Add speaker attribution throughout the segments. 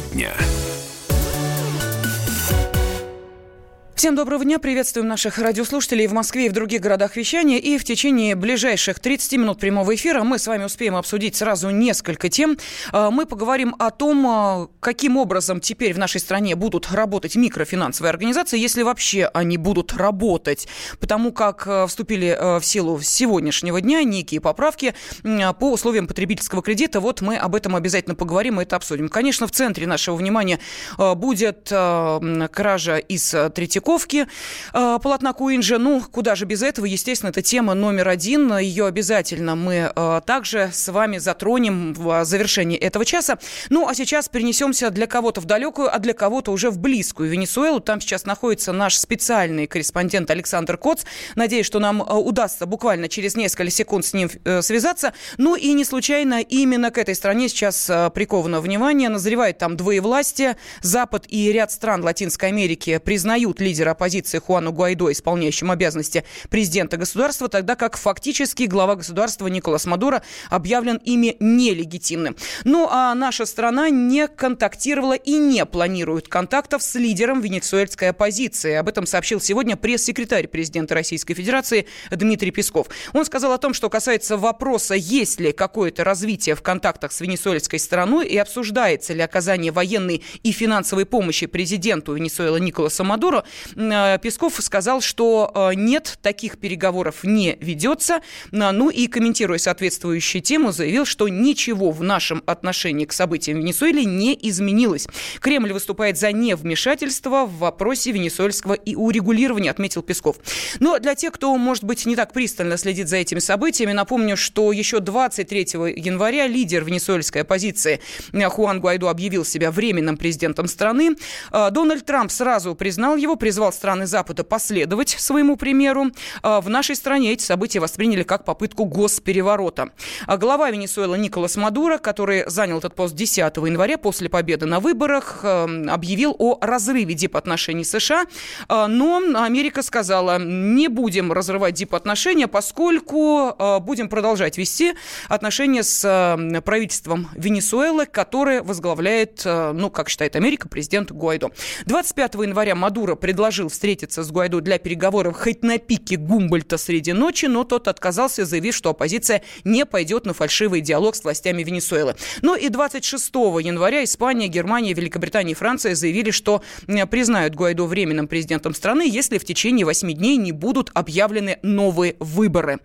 Speaker 1: Тема дня.
Speaker 2: Всем доброго дня. Приветствуем наших радиослушателей в Москве и в других городах вещания. И в течение ближайших 30 минут прямого эфира мы с вами успеем обсудить сразу несколько тем. А, мы поговорим о том, а, каким образом теперь в нашей стране будут работать микрофинансовые организации, если вообще они будут работать. Потому как а, вступили в силу сегодняшнего дня некие поправки по условиям потребительского кредита. Вот мы об этом обязательно поговорим и это обсудим. Конечно, в центре нашего внимания будет кража из Третьякова упаковки э, полотна Куинджа. Ну, куда же без этого? Естественно, это тема номер один. Ее обязательно мы э, также с вами затронем в завершении этого часа. Ну, а сейчас перенесемся для кого-то в далекую, а для кого-то уже в близкую Венесуэлу. Там сейчас находится наш специальный корреспондент Александр Коц. Надеюсь, что нам э, удастся буквально через несколько секунд с ним э, связаться. Ну и не случайно именно к этой стране сейчас э, приковано внимание. Назревает там двоевластие. Запад и ряд стран Латинской Америки признают лидера лидера оппозиции Хуану Гуайдо, исполняющим обязанности президента государства, тогда как фактически глава государства Николас Мадуро объявлен ими нелегитимным. Ну а наша страна не контактировала и не планирует контактов с лидером венесуэльской оппозиции. Об этом сообщил сегодня пресс-секретарь президента Российской Федерации Дмитрий Песков. Он сказал о том, что касается вопроса, есть ли какое-то развитие в контактах с венесуэльской стороной и обсуждается ли оказание военной и финансовой помощи президенту Венесуэлы Николасу Мадуро, Песков сказал, что э, нет, таких переговоров не ведется. Э, ну и комментируя соответствующую тему, заявил, что ничего в нашем отношении к событиям в Венесуэле не изменилось. Кремль выступает за невмешательство в вопросе венесуэльского и урегулирования, отметил Песков. Но для тех, кто, может быть, не так пристально следит за этими событиями, напомню, что еще 23 января лидер венесуэльской оппозиции Хуан Гуайдо объявил себя временным президентом страны. Дональд Трамп сразу признал его, признал призвал страны Запада последовать своему примеру. А, в нашей стране эти события восприняли как попытку госпереворота. А глава Венесуэлы Николас Мадуро, который занял этот пост 10 января после победы на выборах, эм, объявил о разрыве дипотношений США. А, но Америка сказала, не будем разрывать дипотношения, поскольку будем продолжать вести отношения с эм, правительством Венесуэлы, которое возглавляет, э, ну, как считает Америка, президент Гуайдо. 25 января Мадуро предложил предложил встретиться с Гуайдо для переговоров хоть на пике Гумбольта среди ночи, но тот отказался, заявив, что оппозиция не пойдет на фальшивый диалог с властями Венесуэлы. Ну и 26 января Испания, Германия, Великобритания и Франция заявили, что признают Гуайдо временным президентом страны, если в течение 8 дней не будут объявлены новые выборы.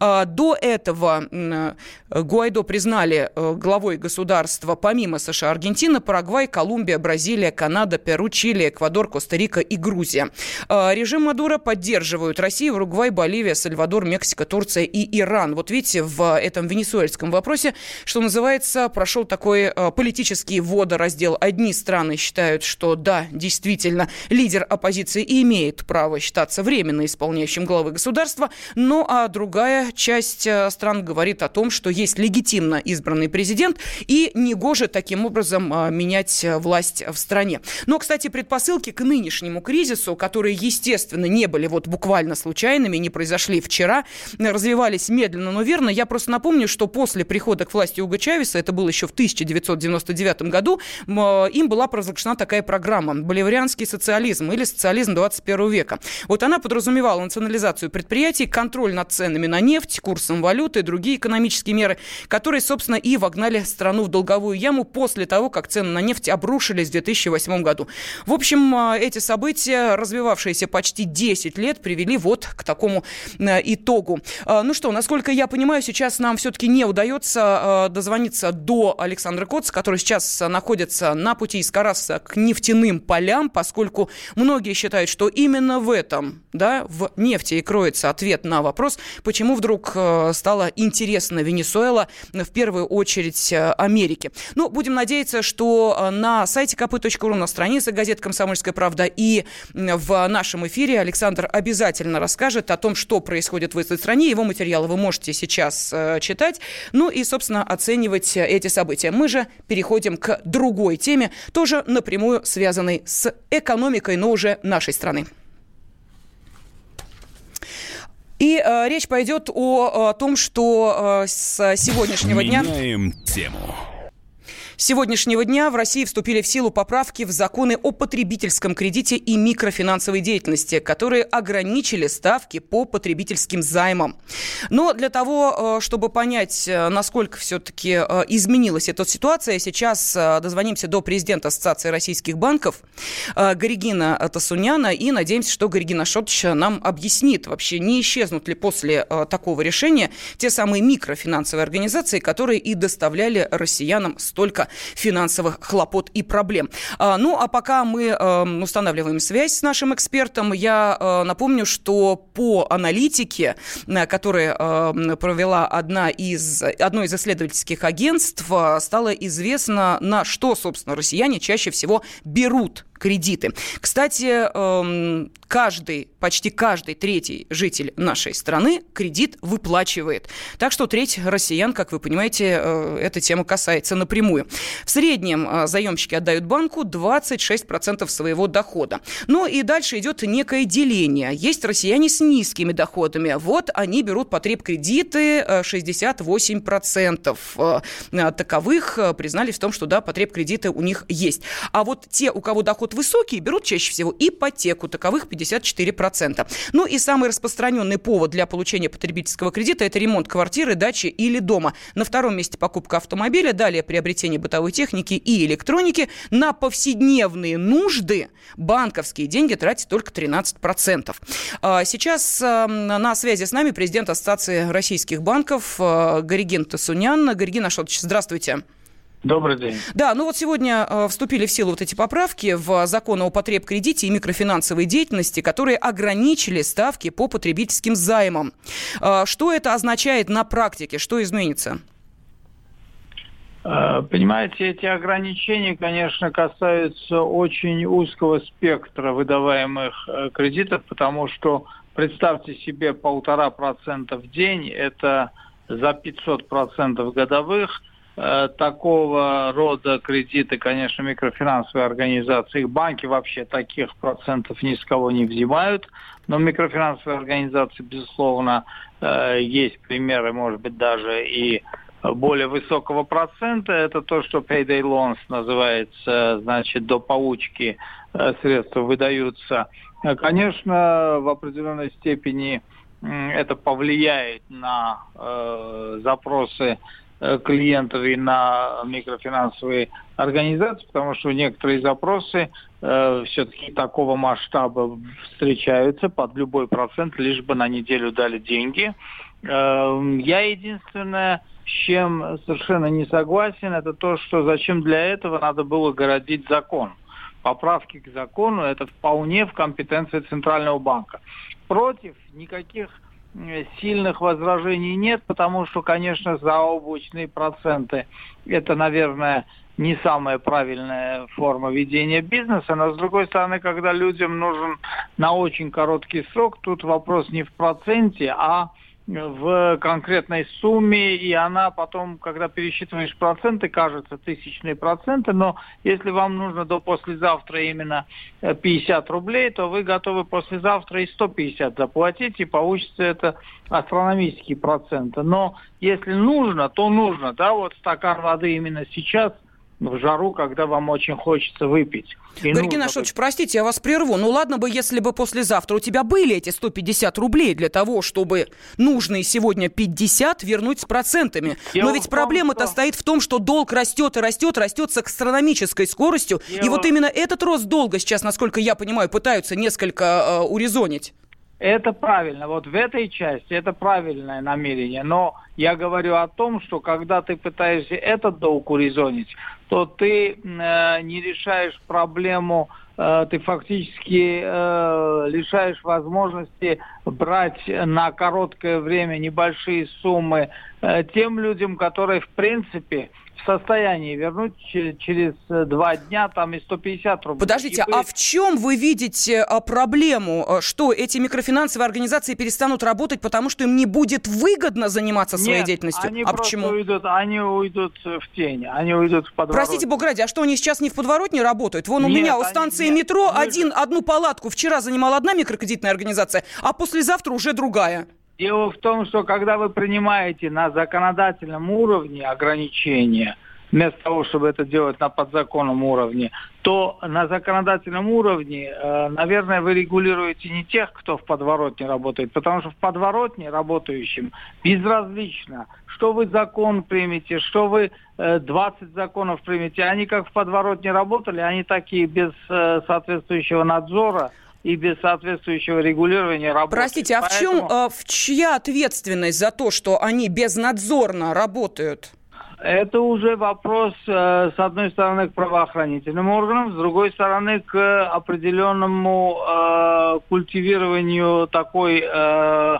Speaker 2: А, до этого Гуайдо признали э, главой государства помимо США Аргентина, Парагвай, Колумбия, Бразилия, Канада, Перу, Чили, Эквадор, Коста-Рика и Грузия. Грузия. А, режим Мадура поддерживают Россия, Уругвай, Боливия, Сальвадор, Мексика, Турция и Иран. Вот видите, в этом венесуэльском вопросе, что называется, прошел такой а, политический водораздел. Одни страны считают, что да, действительно, лидер оппозиции имеет право считаться временно исполняющим главы государства, ну а другая часть а, стран говорит о том, что есть легитимно избранный президент и негоже таким образом менять власть в стране. Но, кстати, предпосылки к нынешнему кризису кризису, которые, естественно, не были вот буквально случайными, не произошли вчера, развивались медленно, но верно. Я просто напомню, что после прихода к власти Уга Чавеса, это было еще в 1999 году, им была провозглашена такая программа «Боливарианский социализм» или «Социализм 21 века». Вот она подразумевала национализацию предприятий, контроль над ценами на нефть, курсом валюты и другие экономические меры, которые, собственно, и вогнали страну в долговую яму после того, как цены на нефть обрушились в 2008 году. В общем, эти события события, развивавшиеся почти 10 лет, привели вот к такому э, итогу. Э, ну что, насколько я понимаю, сейчас нам все-таки не удается э, дозвониться до Александра Коца, который сейчас находится на пути из Караса к нефтяным полям, поскольку многие считают, что именно в этом, да, в нефти и кроется ответ на вопрос, почему вдруг стало интересно Венесуэла, в первую очередь Америке. Ну, будем надеяться, что на сайте kp.ru, на странице газеты «Комсомольская правда» и в нашем эфире Александр обязательно расскажет о том, что происходит в этой стране. Его материалы вы можете сейчас э, читать. Ну и, собственно, оценивать эти события. Мы же переходим к другой теме, тоже напрямую связанной с экономикой, но уже нашей страны. И э, речь пойдет о, о том, что э, с сегодняшнего
Speaker 1: Меняем
Speaker 2: дня...
Speaker 1: Меняем тему.
Speaker 2: Сегодняшнего дня в России вступили в силу поправки в законы о потребительском кредите и микрофинансовой деятельности, которые ограничили ставки по потребительским займам. Но для того, э, чтобы понять, э, насколько все-таки э, изменилась эта ситуация, сейчас дозвонимся до президента Ассоциации российских банков Горигина Тасуняна и надеемся, что Горигина Шотович нам объяснит вообще, не исчезнут ли после такого решения те самые микрофинансовые организации, которые и доставляли россиянам столько финансовых хлопот и проблем. А, ну, а пока мы эм, устанавливаем связь с нашим экспертом, я э, напомню, что по аналитике, э, которую эм, провела одна из, одно из исследовательских агентств, э, стало известно, на что, собственно, россияне чаще всего берут кредиты. Кстати, эм, каждый, почти каждый третий житель нашей страны кредит выплачивает. Так что треть россиян, как вы понимаете, э, эта тема касается напрямую. В среднем э, заемщики отдают банку 26% своего дохода. Ну и дальше идет некое деление. Есть россияне с низкими доходами. Вот они берут потреб кредиты 68%. Э, таковых признались в том, что да, потреб кредиты у них есть. А вот те, у кого доход высокий, берут чаще всего ипотеку. Таковых 54%. Ну и самый распространенный повод для получения потребительского кредита – это ремонт квартиры, дачи или дома. На втором месте покупка автомобиля, далее приобретение бытовой техники и электроники. На повседневные нужды банковские деньги тратят только 13%. А, сейчас на связи с нами президент Ассоциации российских банков э, Горигин Тасунян. Горигин Ашотович, здравствуйте.
Speaker 1: Добрый день.
Speaker 2: Да, ну вот сегодня э, вступили в силу вот эти поправки в закон о потреб-кредите и микрофинансовой деятельности, которые ограничили ставки по потребительским займам. Э, что это означает на практике? Что изменится?
Speaker 1: Э, понимаете, эти ограничения, конечно, касаются очень узкого спектра выдаваемых кредитов, потому что представьте себе полтора процента в день, это за 500 процентов годовых – такого рода кредиты, конечно, микрофинансовые организации, их банки вообще таких процентов ни с кого не взимают, но микрофинансовые организации, безусловно, э, есть примеры, может быть, даже и более высокого процента. Это то, что payday loans называется, значит, до получки э, средства выдаются. Конечно, в определенной степени это повлияет на э, запросы Э, клиентов и на микрофинансовые организации, потому что некоторые запросы э, все-таки такого масштаба встречаются под любой процент, лишь бы на неделю дали деньги. Э, я единственное, с чем совершенно не согласен, это то, что зачем для этого надо было городить закон. Поправки к закону это вполне в компетенции Центрального банка. Против никаких сильных возражений нет, потому что, конечно, заоблачные проценты – это, наверное, не самая правильная форма ведения бизнеса, но, с другой стороны, когда людям нужен на очень короткий срок, тут вопрос не в проценте, а в конкретной сумме, и она потом, когда пересчитываешь проценты, кажется тысячные проценты, но если вам нужно до послезавтра именно 50 э, рублей, то вы готовы послезавтра и 150 заплатить, и получится это астрономические проценты. Но если нужно, то нужно, да, вот стакан воды именно сейчас – в жару, когда вам очень хочется выпить.
Speaker 2: Георгий Нашевич, простите, я вас прерву. Ну ладно бы, если бы послезавтра у тебя были эти 150 рублей для того, чтобы нужные сегодня 50 вернуть с процентами. Дело Но ведь проблема-то что... стоит в том, что долг растет и растет, растет с астрономической скоростью. Дело... И вот именно этот рост долга сейчас, насколько я понимаю, пытаются несколько э, урезонить.
Speaker 1: Это правильно. Вот в этой части это правильное намерение. Но я говорю о том, что когда ты пытаешься этот долг урезонить, то ты э, не решаешь проблему, э, ты фактически э, лишаешь возможности брать на короткое время небольшие суммы э, тем людям, которые в принципе состоянии вернуть через э, два дня там и 150 рублей.
Speaker 2: Подождите, вы... а в чем вы видите а, проблему, э, что эти микрофинансовые организации перестанут работать, потому что им не будет выгодно заниматься своей
Speaker 1: Нет,
Speaker 2: деятельностью?
Speaker 1: они
Speaker 2: а
Speaker 1: почему? Уйдут, они уйдут в тень, они уйдут в подворот.
Speaker 2: Простите, бог ради, а что они сейчас не в подворотне работают? Вон у нет, меня у станции они, метро нет, один, одну палатку вчера занимала одна микрокредитная организация, а послезавтра уже другая.
Speaker 1: Дело в том, что когда вы принимаете на законодательном уровне ограничения, вместо того, чтобы это делать на подзаконном уровне, то на законодательном уровне, э, наверное, вы регулируете не тех, кто в подворотне работает, потому что в подворотне работающим безразлично, что вы закон примете, что вы 20 э, законов примете. Они как в подворотне работали, они такие без э, соответствующего надзора и без соответствующего регулирования работают.
Speaker 2: Простите, а Поэтому... в чем, в чья ответственность за то, что они безнадзорно работают?
Speaker 1: Это уже вопрос, э, с одной стороны, к правоохранительным органам, с другой стороны, к определенному э, культивированию такой, э,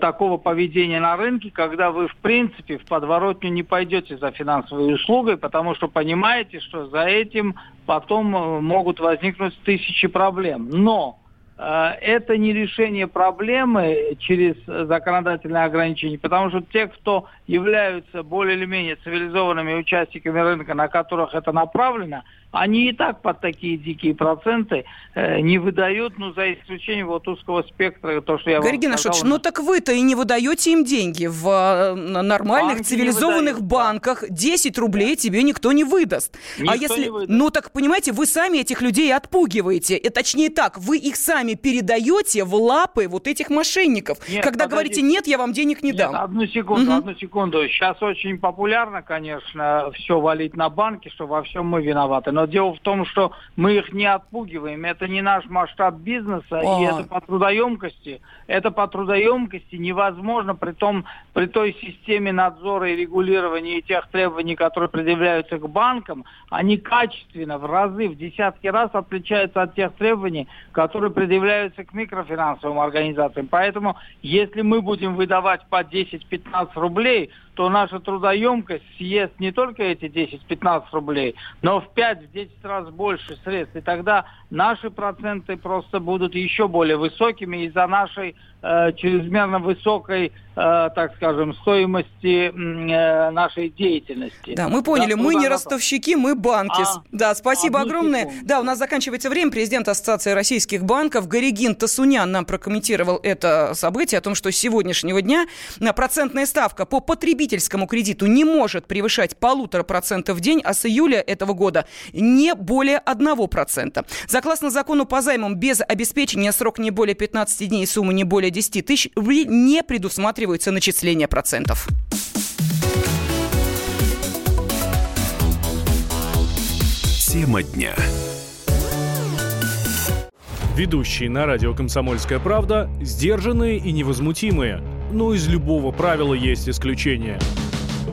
Speaker 1: такого поведения на рынке, когда вы, в принципе, в подворотню не пойдете за финансовой услугой, потому что понимаете, что за этим потом могут возникнуть тысячи проблем. Но Э, это не решение проблемы через законодательные ограничения, потому что те, кто являются более или менее цивилизованными участниками рынка, на которых это направлено, они и так под такие дикие проценты э, не выдают, ну, за исключением вот узкого спектра, то, что я
Speaker 2: Гарри вам сказал. ну так вы-то и не выдаете им деньги. В э, нормальных Банки цивилизованных банках 10 рублей да. тебе никто не выдаст. А никто а если, не выдаст. ну так, понимаете, вы сами этих людей отпугиваете. И, точнее так, вы их сами передаете в лапы вот этих мошенников. Нет, Когда подождите. говорите, нет, я вам денег не нет, дам.
Speaker 1: одну секунду, угу. одну секунду. Сейчас очень популярно, конечно, все валить на банки, что во всем мы виноваты. Но дело в том, что мы их не отпугиваем. Это не наш масштаб бизнеса, а. и это по трудоемкости. Это по трудоемкости невозможно при, том, при той системе надзора и регулирования и тех требований, которые предъявляются к банкам, они качественно, в разы, в десятки раз отличаются от тех требований, которые предъявляются к микрофинансовым организациям. Поэтому, если мы будем выдавать по 10-15 рублей, то наша трудоемкость съест не только эти 10-15 рублей, но в 5-10 раз больше средств. И тогда наши проценты просто будут еще более высокими из-за нашей э, чрезмерно высокой так скажем, стоимости э, нашей деятельности.
Speaker 2: Да, мы поняли, да, мы не ростовщики, мы банки. А, да, спасибо огромное. Секунду. Да, у нас заканчивается время. Президент Ассоциации российских банков Горигин Тасунян нам прокомментировал это событие о том, что с сегодняшнего дня процентная ставка по потребительскому кредиту не может превышать полутора процентов в день, а с июля этого года не более одного процента. Согласно закону по займам без обеспечения срок не более 15 дней и сумма не более 10 тысяч не предусматривается рассматриваются начисления процентов.
Speaker 3: Тема дня. Ведущие на радио «Комсомольская правда» сдержанные и невозмутимые. Но из любого правила есть исключение –